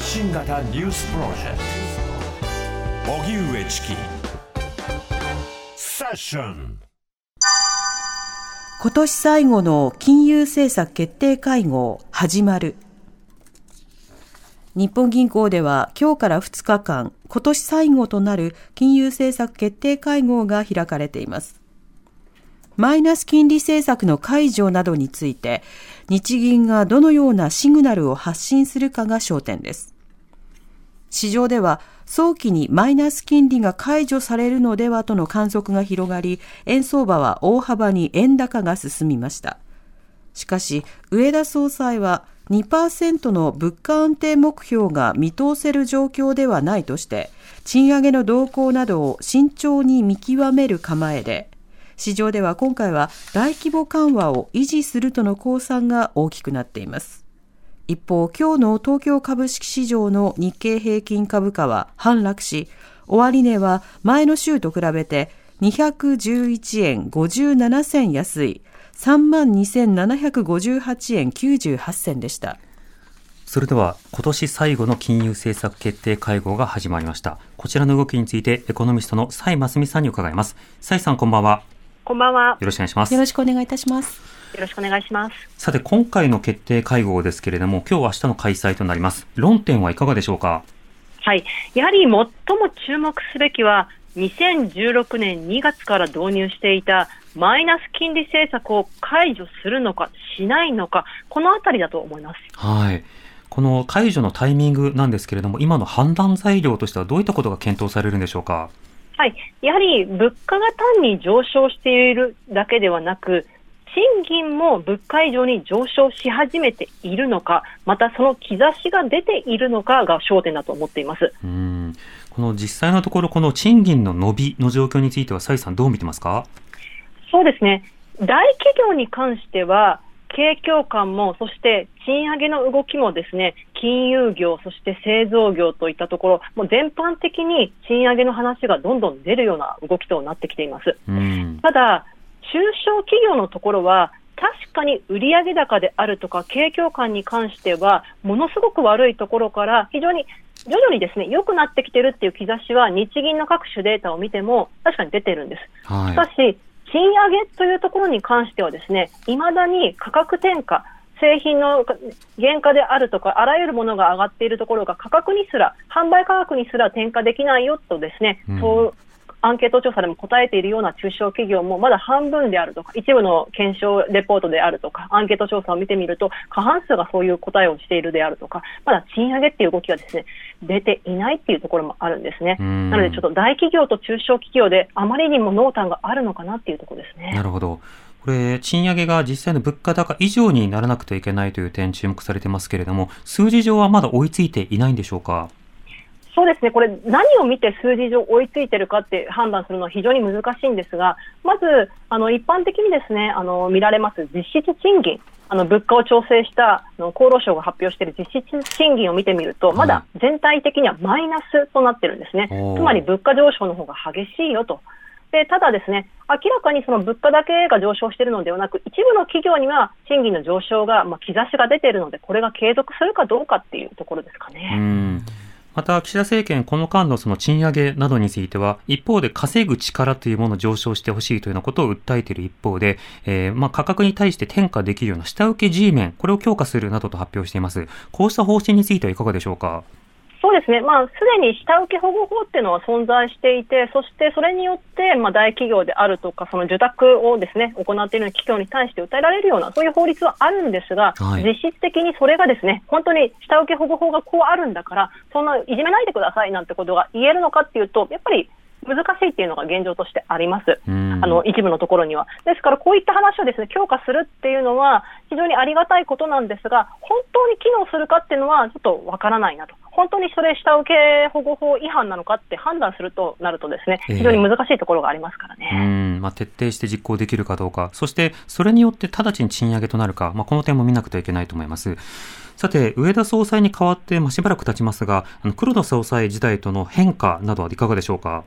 発信型ニュースプロジェクト。荻上チキ。セッション。今年最後の金融政策決定会合始まる。日本銀行では今日から2日間今年最後となる金融政策決定会合が開かれています。マイナス金利政策の解除などについて日銀がどのようなシグナルを発信するかが焦点です市場では早期にマイナス金利が解除されるのではとの観測が広がり、円相場は大幅に円高が進みました。しかし、上田総裁は2%の物価安定目標が見通せる状況ではないとして、賃上げの動向などを慎重に見極める構えで、市場では今回は大規模緩和を維持するとの公算が大きくなっています。一方、今日の東京株式市場の日経平均株価は反落し、終値は前の週と比べて211円57銭安い3万2758円98銭でした。それでは今年最後の金融政策決定会合が始まりました。こちらの動きについてエコノミストの蔡真澄さんに伺います。蔡さんこんばんは。こんばんは。よろしくお願いします。よろしくお願いいたします。よろしくお願いします。さて、今回の決定会合ですけれども、今日明日の開催となります。論点はいかがでしょうか？はい。やはり最も注目すべきは、2016年2月から導入していたマイナス金利政策を解除するのかしないのか、このあたりだと思います。はい。この解除のタイミングなんですけれども、今の判断材料としてはどういったことが検討されるんでしょうか？はい、やはり物価が単に上昇しているだけではなく、賃金も物価以上に上昇し始めているのか、またその兆しが出ているのかが焦点だと思っています。うん。この実際のところ、この賃金の伸びの状況については、蔡さん、どう見てますか？そうですね、大企業に関しては、景況感も、そして賃上げの動きもですね、金融業、そして製造業といったところ、もう全般的に賃上げの話がどんどん出るような動きとなってきています。ただ、中小企業のところは、確かに売上高であるとか、景況感に関しては、ものすごく悪いところから、非常に徐々にですね、良くなってきてるっていう兆しは、日銀の各種データを見ても、確かに出てるんです。はい、しかし、賃上げというところに関してはですね、いまだに価格転嫁、製品の原価であるとか、あらゆるものが上がっているところが価格にすら、販売価格にすら転嫁できないよとですね、うん、そうアンケート調査でも答えているような中小企業もまだ半分であるとか、一部の検証レポートであるとか、アンケート調査を見てみると、過半数がそういう答えをしているであるとか、まだ賃上げっていう動きがですね、出ていないっていうところもあるんですね。なのでちょっと大企業と中小企業であまりにも濃淡があるのかなっていうところですね。なるほど。これ、賃上げが実際の物価高以上にならなくてはいけないという点注目されてますけれども、数字上はまだ追いついていないんでしょうか？そうですね、これ、何を見て数字上追いついてるかって判断するのは非常に難しいんですが、まず、あの一般的にですねあの見られます実質賃金、あの物価を調整したあの厚労省が発表している実質賃金を見てみると、まだ全体的にはマイナスとなってるんですね、つまり物価上昇の方が激しいよと。でただ、ですね明らかにその物価だけが上昇しているのではなく、一部の企業には賃金の上昇が、まあ、兆しが出ているので、これが継続するかどうかっていうところですかね。また、岸田政権、この間のその賃上げなどについては、一方で稼ぐ力というものを上昇してほしいというようなことを訴えている一方で、えー、まあ、価格に対して転嫁できるような下請け G 面、これを強化するなどと発表しています。こうした方針についてはいかがでしょうか。そうですね、まあ、すでに下請け保護法っていうのは存在していて、そしてそれによって、まあ、大企業であるとか、その受託をですね、行っている企業に対して訴えられるような、そういう法律はあるんですが、はい、実質的にそれがですね、本当に下請け保護法がこうあるんだから、そんないじめないでくださいなんてことが言えるのかっていうと、やっぱり難しいっていうのが現状としてあります、あの一部のところには。ですから、こういった話をですね強化するっていうのは、非常にありがたいことなんですが、本当に機能するかっていうのは、ちょっとわからないなと。本当にそれ、下請け保護法違反なのかって判断するとなると、ですね非常に難しいところがありますからね、えー、うんまあ、徹底して実行できるかどうか、そしてそれによって直ちに賃上げとなるか、まあ、この点も見なくてはいけないと思います。さて、上田総裁に代わって、まあ、しばらく経ちますが、黒田総裁時代との変化などはいかがでしょうか？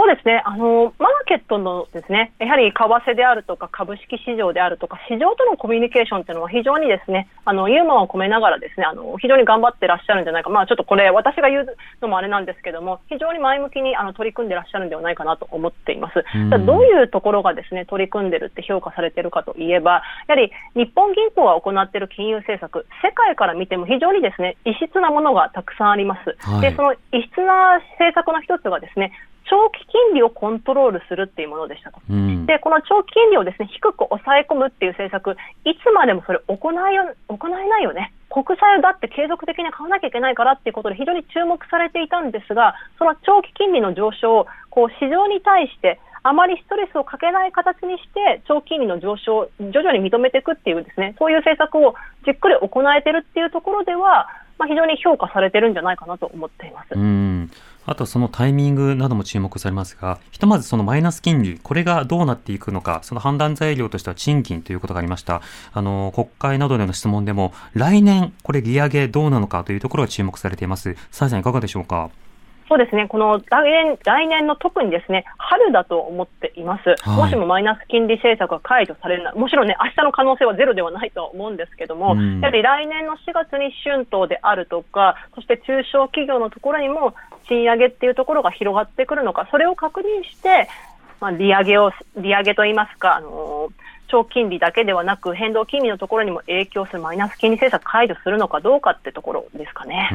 そうですね。あの、マーケットのですね、やはり為替であるとか株式市場であるとか市場とのコミュニケーションっていうのは非常にですね、あの、ユーモアを込めながらですね、あの、非常に頑張ってらっしゃるんじゃないか。まあちょっとこれ私が言うのもあれなんですけども、非常に前向きにあの取り組んでらっしゃるんではないかなと思っています。うどういうところがですね、取り組んでるって評価されてるかといえば、やはり日本銀行が行っている金融政策、世界から見ても非常にですね、異質なものがたくさんあります。はいで、その異質な政策の一つがですね、長期金利をコントロールするっていうものでしたと。うん。で、この長期金利をですね、低く抑え込むっていう政策、いつまでもそれ行いよ、行えないよね。国債をだって継続的に買わなきゃいけないからっていうことで非常に注目されていたんですが、その長期金利の上昇を、こう市場に対して、あまりストレスをかけない形にして、長期金利の上昇を徐々に認めていくっていうですね、そういう政策をじっくり行えてるっていうところでは、まあ、非常に評価されてるんじゃないかなと思っています。うん。あとそのタイミングなども注目されますが、ひとまずそのマイナス金利、これがどうなっていくのか、その判断材料としては賃金ということがありました。あの、国会などでの質問でも、来年、これ利上げどうなのかというところが注目されています。サイさんいかがでしょうか？そうですね、この来年来年の特にですね春だと思っています、はい。もしもマイナス金利政策が解除されるなもちろんね、明日の可能性はゼロではないとは思うんですけども、うん。やはり来年の4月に春闘であるとか、そして中小企業のところにも賃上げっていうところが広がってくるのか、それを確認して、まあ、利上げを、利上げといいますか、あのー長期金利だけではなく、変動金利のところにも影響するマイナス金利政策解除するのかどうかってところですかね。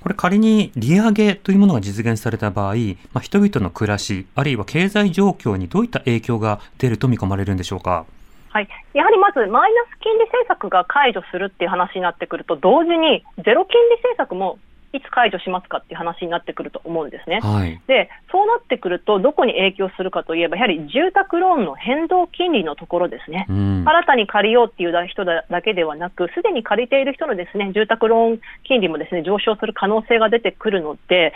これ仮に利上げというものが実現された場合、まあ、人々の暮らし、あるいは経済状況にどういった影響が出ると見込まれるんでしょうか？はい、やはりまずマイナス金利政策が解除するっていう話になってくると、同時にゼロ金利政策もいつ解除しますかっていう話になってくると思うんですね。はい。で、そうなってくると、どこに影響するかといえば、やはり住宅ローンの変動金利のところですね。うん。新たに借りようっていう人だだけではなく、すでに借りている人のですね、住宅ローン金利もですね、上昇する可能性が出てくるので、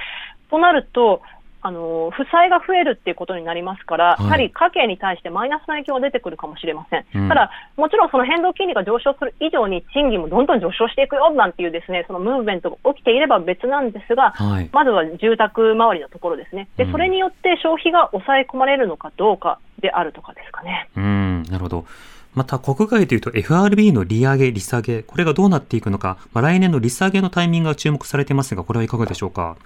となると、あの負債が増えるっていうことになりますから、はいやはり家計に対してマイナスの影響が出てくるかもしれません。うんただ、もちろんその変動金利が上昇する以上に賃金もどんどん上昇していくよなんていうですね、そのムーブメントが起きていれば別なんですが、はい。まずは住宅周りのところですね。でうん、それによって消費が抑え込まれるのかどうかであるとかですかね。うん、なるほど。また、国外というと FRB の利上げ、利下げ、これがどうなっていくのか、まあ、来年の利下げのタイミングが注目されていますが、これはいかがでしょうか？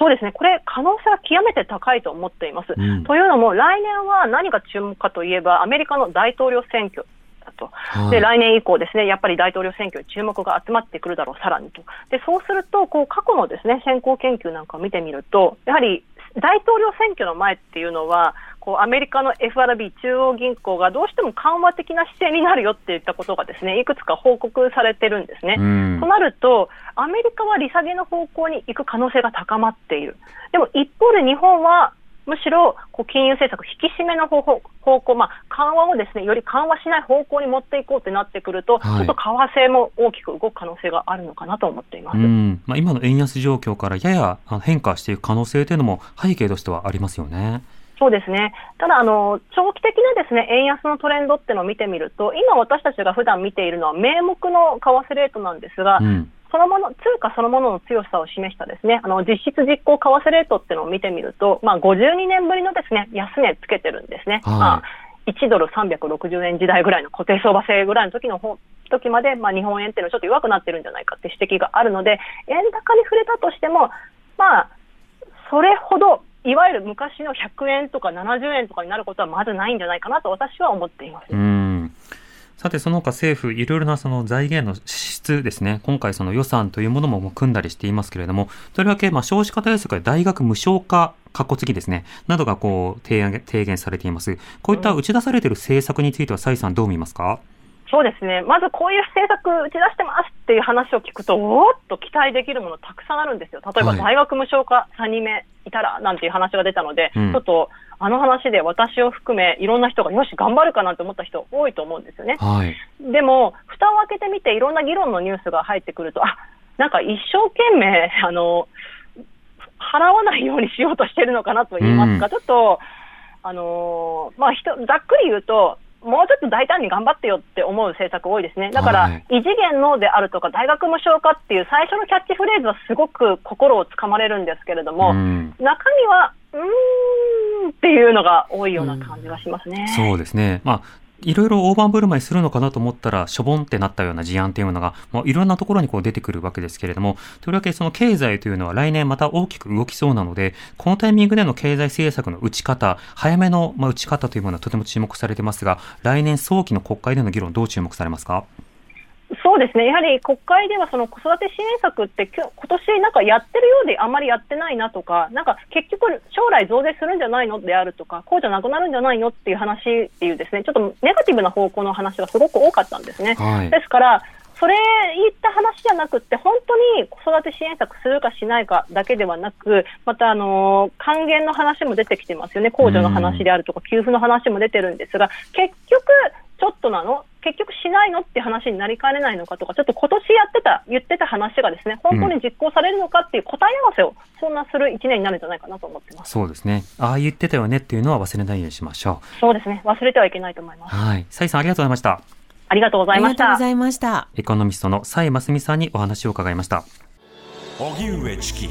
そうですね、これ、可能性は極めて高いと思っています。うんというのも、来年は何が注目かといえば、アメリカの大統領選挙だと。はい。で来年以降ですね、やっぱり大統領選挙に注目が集まってくるだろう、さらにと。で、そうすると、こう、過去のですね、先行研究なんかを見てみると、やはり、大統領選挙の前っていうのは、こう、アメリカの FRB 中央銀行がどうしても緩和的な姿勢になるよっていったことがですね、いくつか報告されてるんですね。うんと。なると、アメリカは利下げの方向に行く可能性が高まっている。でも一方で日本は、むしろこう金融政策引き締めの方法方向、まあ、緩和をですねより緩和しない方向に持っていこうってなってくると、はいちょっと為替も大きく動く可能性があるのかなと思っています。うん。まあ、今の円安状況からやや変化していく可能性というのも背景としてはありますよね。そうですね。ただ、あの、長期的なですね、円安のトレンドっていうのを見てみると、今私たちが普段見ているのは名目の為替レートなんですが、うん。そのもの、通貨そのものの強さを示したですね、あの、実質実行為替レートっていうのを見てみると、まあ、52年ぶりのですね、安値つけてるんですね。はいまあ、1ドル360円時代ぐらいの固定相場制ぐらいの時の方時まで、まあ、日本円っていうのはちょっと弱くなってるんじゃないかって指摘があるので、円高に触れたとしても、まあ、それほど、いわゆる昔の100円とか70円とかになることはまずないんじゃないかなと私は思っています。うん。さて、その他政府、いろいろなその財源の支出ですね、今回その予算というものも組んだりしていますけれども、とりわけ、まあ、少子化対策や大学無償化、かっこつきですね、などがこう、提案、提言されています。こういった打ち出されている政策については、蔡さんどう見ますか？そうですね、まずこういう政策打ち出してますっていう話を聞くと、おーっと期待できるものたくさんあるんですよ。例えばはい大学無償化3人目いたらなんていう話が出たので、うんちょっとあの話で私を含めいろんな人がよし頑張るかなって思った人多いと思うんですよね。はい。でも、蓋を開けてみていろんな議論のニュースが入ってくると、あ、なんか一生懸命、あの、払わないようにしようとしてるのかなと言いますか、うんちょっと、あのーまあ、ひとざっくり言うと、もうちょっと大胆に頑張ってよって思う政策多いですね。だから、はい異次元のであるとか、大学無償化っていう最初のキャッチフレーズはすごく心をつかまれるんですけれども、うん。中身はうーんっていうのが多いような感じがしますね。そうですね。まあ、いろいろ大盤振る舞いするのかなと思ったら、しょぼんってなったような事案というのが、もういろんなところにこう出てくるわけですけれども、とりわけその経済というのは来年また大きく動きそうなので、このタイミングでの経済政策の打ち方、早めのま打ち方というものはとても注目されてますが、来年早期の国会での議論どう注目されますか？そうですね、やはり国会ではその子育て支援策ってきょ、今年なんかやってるようであまりやってないなとか、なんか結局、将来増税するんじゃないのであるとか、こうじゃなくなるんじゃないのっていう話っていう、ですねちょっとネガティブな方向の話がすごく多かったんですね。はい。ですからそれ言った話じゃなくって、本当に子育て支援策するかしないかだけではなく、また、あの還元の話も出てきてますよね、控除の話であるとか、給付の話も出てるんですが、結局、ちょっとなの？結局しないのって話になりかねないのかとか、ちょっと今年やってた、言ってた話がですね、本当に実行されるのかっていう答え合わせを、そんなする一年になるんじゃないかなと思ってます。そうですね。ああ言ってたよねっていうのは忘れないようにしましょそうですね、忘れてはいけないと思いまう。す。はい。サイさんありがとうございました。ありがとうございましたありがとうご。ざいました。エコノミストのサイマスミさんにお話を伺いました。荻上チキ